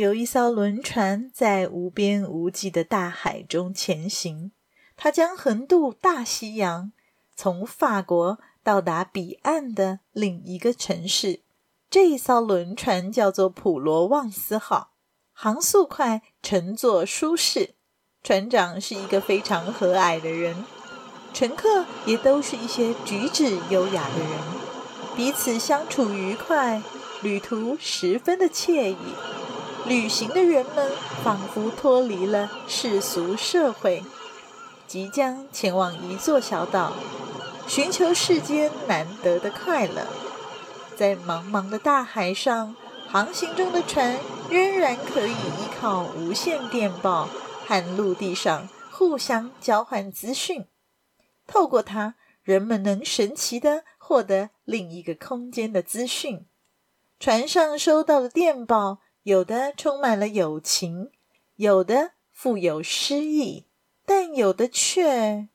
有一艘轮船在无边无际的大海中前行，它将横渡大西洋，从法国到达彼岸的另一个城市。这一艘轮船叫做普罗旺斯号，航速快，乘坐舒适，船长是一个非常和蔼的人，乘客也都是一些举止优雅的人，彼此相处愉快，旅途十分的惬意。旅行的人们仿佛脱离了世俗社会，即将前往一座小岛，寻求世间难得的快乐。在茫茫的大海上，航行中的船仍然可以依靠无线电报和陆地上互相交换资讯。透过它，人们能神奇地获得另一个空间的资讯。船上收到的电报。有的充满了友情，有的富有诗意，但有的却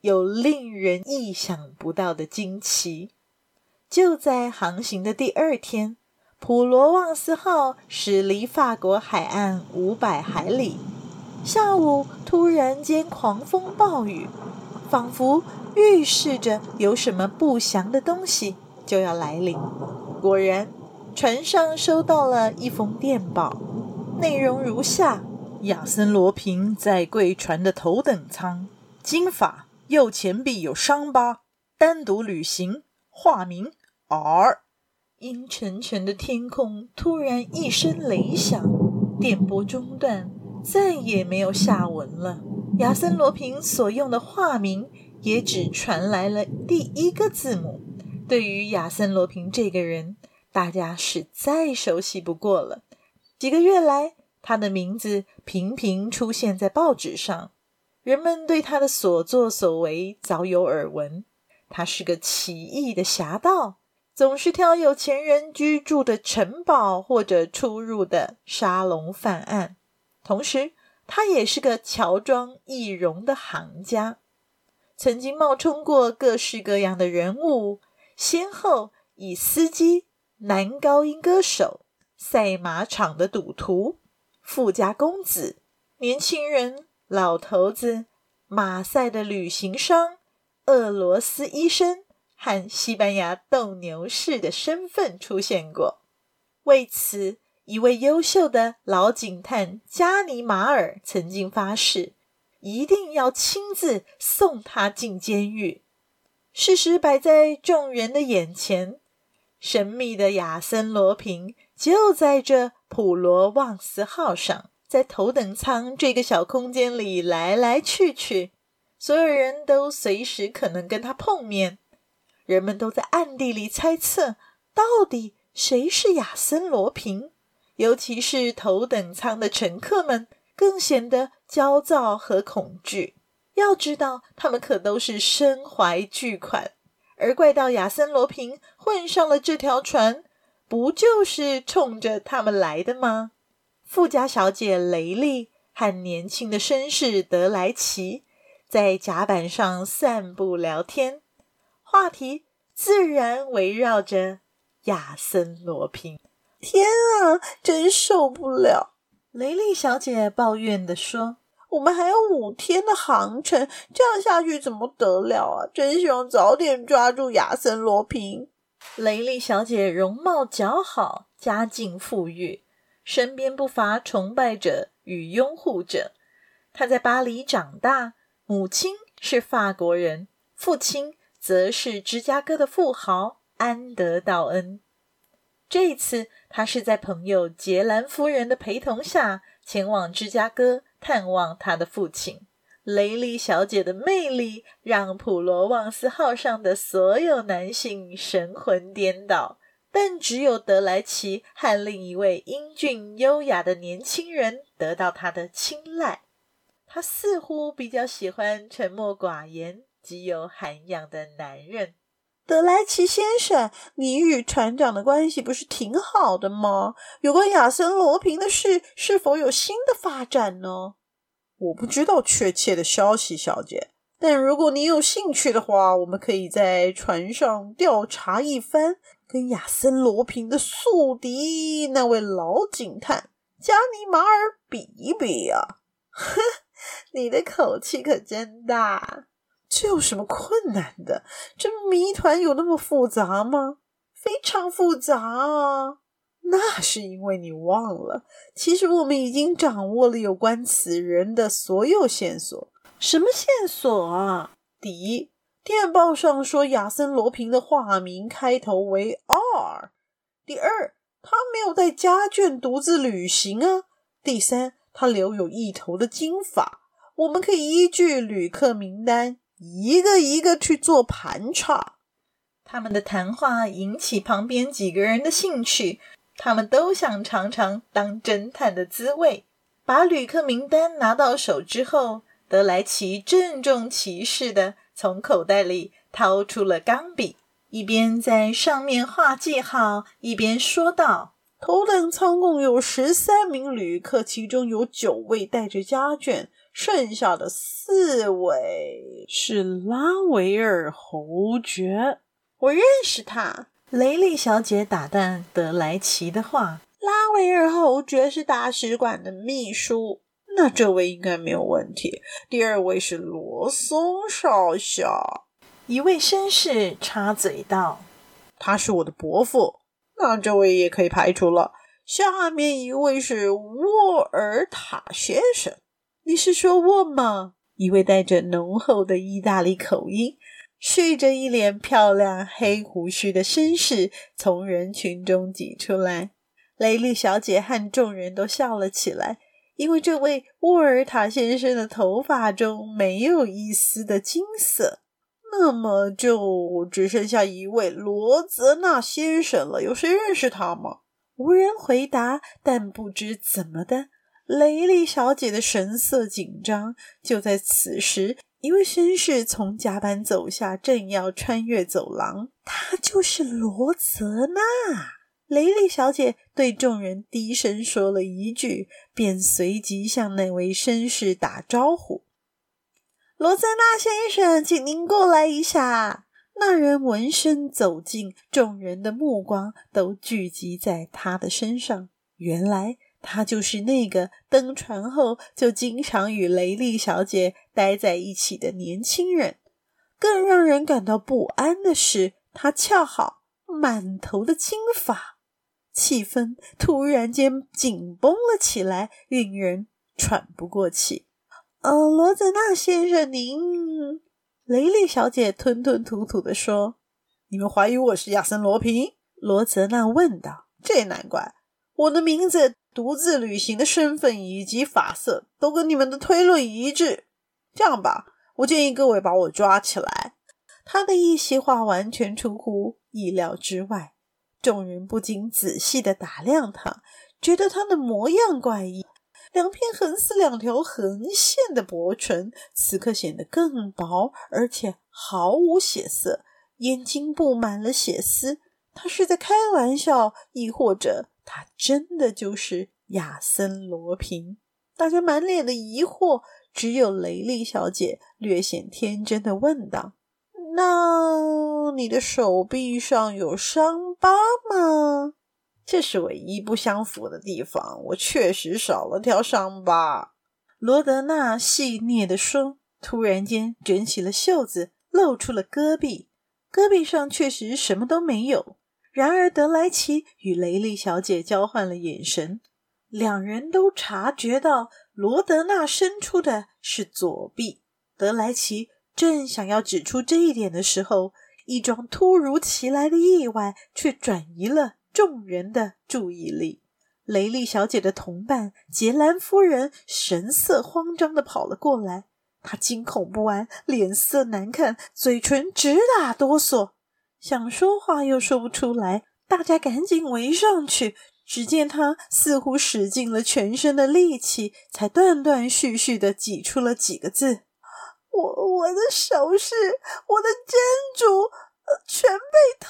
有令人意想不到的惊奇。就在航行的第二天，普罗旺斯号驶离法国海岸五百海里。下午突然间狂风暴雨，仿佛预示着有什么不祥的东西就要来临。果然。船上收到了一封电报，内容如下：亚森·罗平在贵船的头等舱，金发，右前臂有伤疤，单独旅行，化名 R。阴沉沉的天空突然一声雷响，电波中断，再也没有下文了。亚森·罗平所用的化名也只传来了第一个字母。对于亚森·罗平这个人，大家是再熟悉不过了。几个月来，他的名字频频出现在报纸上，人们对他的所作所为早有耳闻。他是个奇异的侠盗，总是挑有钱人居住的城堡或者出入的沙龙犯案。同时，他也是个乔装易容的行家，曾经冒充过各式各样的人物，先后以司机。男高音歌手、赛马场的赌徒、富家公子、年轻人、老头子、马赛的旅行商、俄罗斯医生和西班牙斗牛士的身份出现过。为此，一位优秀的老警探加尼马尔曾经发誓，一定要亲自送他进监狱。事实摆在众人的眼前。神秘的亚森·罗平就在这普罗旺斯号上，在头等舱这个小空间里来来去去，所有人都随时可能跟他碰面。人们都在暗地里猜测，到底谁是亚森·罗平？尤其是头等舱的乘客们，更显得焦躁和恐惧。要知道，他们可都是身怀巨款。而怪盗亚森·罗平混上了这条船，不就是冲着他们来的吗？富家小姐雷利和年轻的绅士德莱奇在甲板上散步聊天，话题自然围绕着亚森·罗平。天啊，真受不了！雷利小姐抱怨地说。我们还有五天的航程，这样下去怎么得了啊？真希望早点抓住亚森·罗平。雷利小姐容貌姣好，家境富裕，身边不乏崇拜者与拥护者。她在巴黎长大，母亲是法国人，父亲则是芝加哥的富豪安德道恩。这一次，她是在朋友杰兰夫人的陪同下前往芝加哥。探望他的父亲，雷利小姐的魅力让普罗旺斯号上的所有男性神魂颠倒，但只有德莱奇和另一位英俊优雅的年轻人得到他的青睐。他似乎比较喜欢沉默寡言、极有涵养的男人。德莱奇先生，你与船长的关系不是挺好的吗？有关亚森·罗平的事，是否有新的发展呢？我不知道确切的消息，小姐。但如果你有兴趣的话，我们可以在船上调查一番，跟亚森·罗平的宿敌那位老警探加尼马尔比一比啊！哼，你的口气可真大。这有什么困难的？这谜团有那么复杂吗？非常复杂啊！那是因为你忘了，其实我们已经掌握了有关此人的所有线索。什么线索啊？第一，电报上说亚森·罗平的化名开头为 R。第二，他没有带家眷独自旅行啊。第三，他留有一头的金发。我们可以依据旅客名单一个一个去做盘查。他们的谈话引起旁边几个人的兴趣，他们都想尝尝当侦探的滋味。把旅客名单拿到手之后。德莱奇郑重其事的从口袋里掏出了钢笔，一边在上面画记号，一边说道：“头等舱共有十三名旅客，其中有九位带着家眷，剩下的四位是拉维尔侯爵。我认识他。”雷利小姐打断德莱奇的话：“拉维尔侯爵是大使馆的秘书。”那这位应该没有问题。第二位是罗松少校，一位绅士插嘴道：“他是我的伯父。”那这位也可以排除了。下面一位是沃尔塔先生，你是说沃吗？一位带着浓厚的意大利口音、蓄着一脸漂亮黑胡须的绅士从人群中挤出来。雷利小姐和众人都笑了起来。因为这位沃尔塔先生的头发中没有一丝的金色，那么就只剩下一位罗泽纳先生了。有谁认识他吗？无人回答，但不知怎么的，雷利小姐的神色紧张。就在此时，一位绅士从甲板走下，正要穿越走廊。他就是罗泽纳。雷利小姐对众人低声说了一句，便随即向那位绅士打招呼：“罗泽纳先生，请您过来一下。”那人闻声走近，众人的目光都聚集在他的身上。原来他就是那个登船后就经常与雷利小姐待在一起的年轻人。更让人感到不安的是，他恰好满头的金发。气氛突然间紧绷了起来，令人喘不过气。呃，罗泽纳先生，您……雷利小姐吞吞吐吐地说：“你们怀疑我是亚森·罗平？”罗泽纳问道。“这难怪，我的名字、独自旅行的身份以及发色都跟你们的推论一致。这样吧，我建议各位把我抓起来。”他的一席话完全出乎意料之外。众人不禁仔细地打量他，觉得他的模样怪异。两片横似两条横线的薄唇，此刻显得更薄，而且毫无血色。眼睛布满了血丝。他是在开玩笑，亦或者他真的就是亚森·罗平？大家满脸的疑惑，只有雷利小姐略显天真的问道。那你的手臂上有伤疤吗？这是唯一不相符的地方。我确实少了条伤疤。罗德纳细谑的说，突然间卷起了袖子，露出了胳臂。胳臂上确实什么都没有。然而德莱奇与雷利小姐交换了眼神，两人都察觉到罗德纳伸出的是左臂。德莱奇。正想要指出这一点的时候，一桩突如其来的意外却转移了众人的注意力。雷利小姐的同伴杰兰夫人神色慌张地跑了过来，她惊恐不安，脸色难看，嘴唇直打哆嗦，想说话又说不出来。大家赶紧围上去。只见他似乎使尽了全身的力气，才断断续续地挤出了几个字：“我我的首饰，我的珍珠，全被偷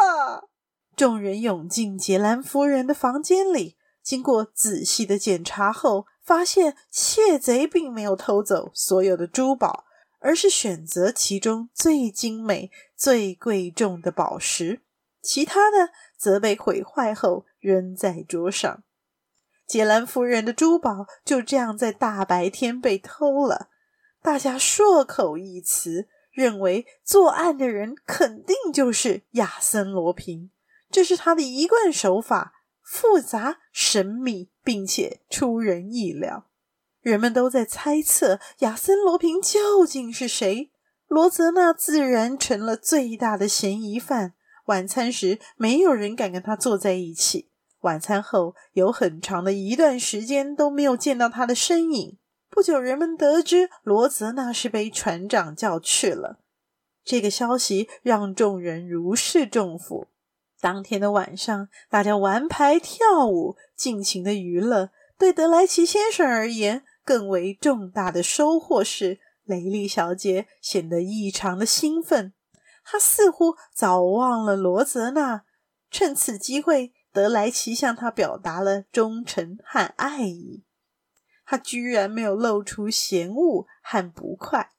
了。”众人涌进杰兰夫人的房间里，经过仔细的检查后，发现窃贼并没有偷走所有的珠宝，而是选择其中最精美、最贵重的宝石，其他的则被毁坏后。扔在桌上，杰兰夫人的珠宝就这样在大白天被偷了。大家硕口一词，认为作案的人肯定就是亚森·罗平。这是他的一贯手法，复杂、神秘，并且出人意料。人们都在猜测亚森·罗平究竟是谁。罗泽纳自然成了最大的嫌疑犯。晚餐时，没有人敢跟他坐在一起。晚餐后，有很长的一段时间都没有见到他的身影。不久，人们得知罗泽纳是被船长叫去了。这个消息让众人如释重负。当天的晚上，大家玩牌、跳舞，尽情的娱乐。对德莱奇先生而言，更为重大的收获是雷莉小姐显得异常的兴奋。她似乎早忘了罗泽纳，趁此机会。德莱奇向他表达了忠诚和爱意，他居然没有露出嫌恶和不快。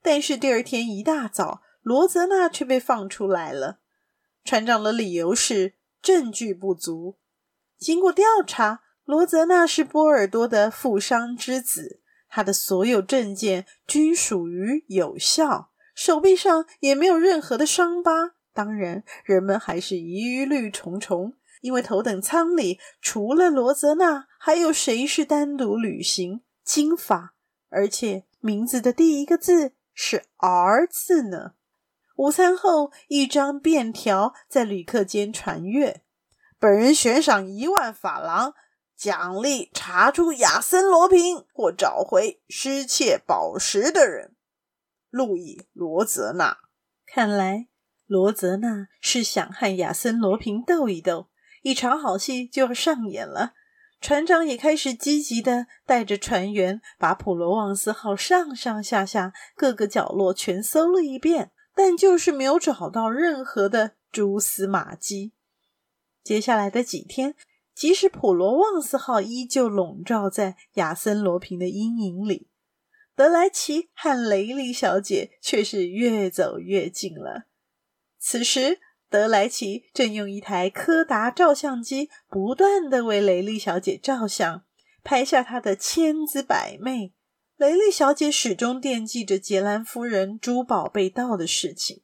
但是第二天一大早，罗泽纳却被放出来了。船长的理由是证据不足。经过调查，罗泽纳是波尔多的富商之子，他的所有证件均属于有效，手臂上也没有任何的伤疤。当然，人们还是疑虑重重。因为头等舱里除了罗泽纳，还有谁是单独旅行？金发，而且名字的第一个字是 R 字呢？午餐后，一张便条在旅客间传阅：本人悬赏一万法郎，奖励查出亚森·罗平或找回失窃宝石的人。路易·罗泽纳。看来罗泽纳是想和亚森·罗平斗一斗。一场好戏就要上演了，船长也开始积极的带着船员把普罗旺斯号上上下下各个角落全搜了一遍，但就是没有找到任何的蛛丝马迹。接下来的几天，即使普罗旺斯号依旧笼罩在亚森罗平的阴影里，德莱奇和雷莉小姐却是越走越近了。此时。德莱奇正用一台柯达照相机不断的为雷莉小姐照相，拍下她的千姿百媚。雷莉小姐始终惦记着杰兰夫人珠宝被盗的事情。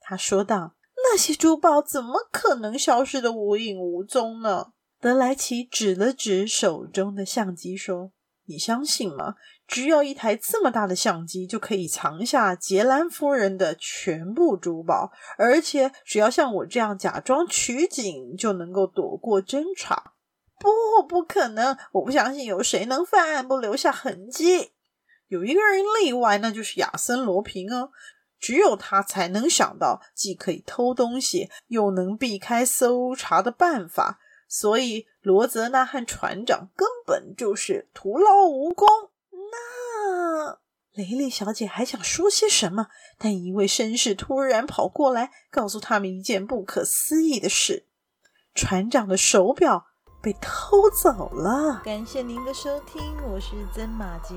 她说道：“那些珠宝怎么可能消失得无影无踪呢？”德莱奇指了指手中的相机说：“你相信吗？”只要一台这么大的相机就可以藏下杰兰夫人的全部珠宝，而且只要像我这样假装取景就能够躲过侦查。不，不可能！我不相信有谁能犯案不留下痕迹。有一个人例外，那就是亚森·罗平哦。只有他才能想到既可以偷东西，又能避开搜查的办法。所以罗泽纳和船长根本就是徒劳无功。那雷利小姐还想说些什么，但一位绅士突然跑过来，告诉他们一件不可思议的事：船长的手表被偷走了。感谢您的收听，我是曾马吉，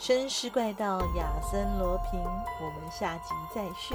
绅士怪盗亚森罗平，我们下集再续。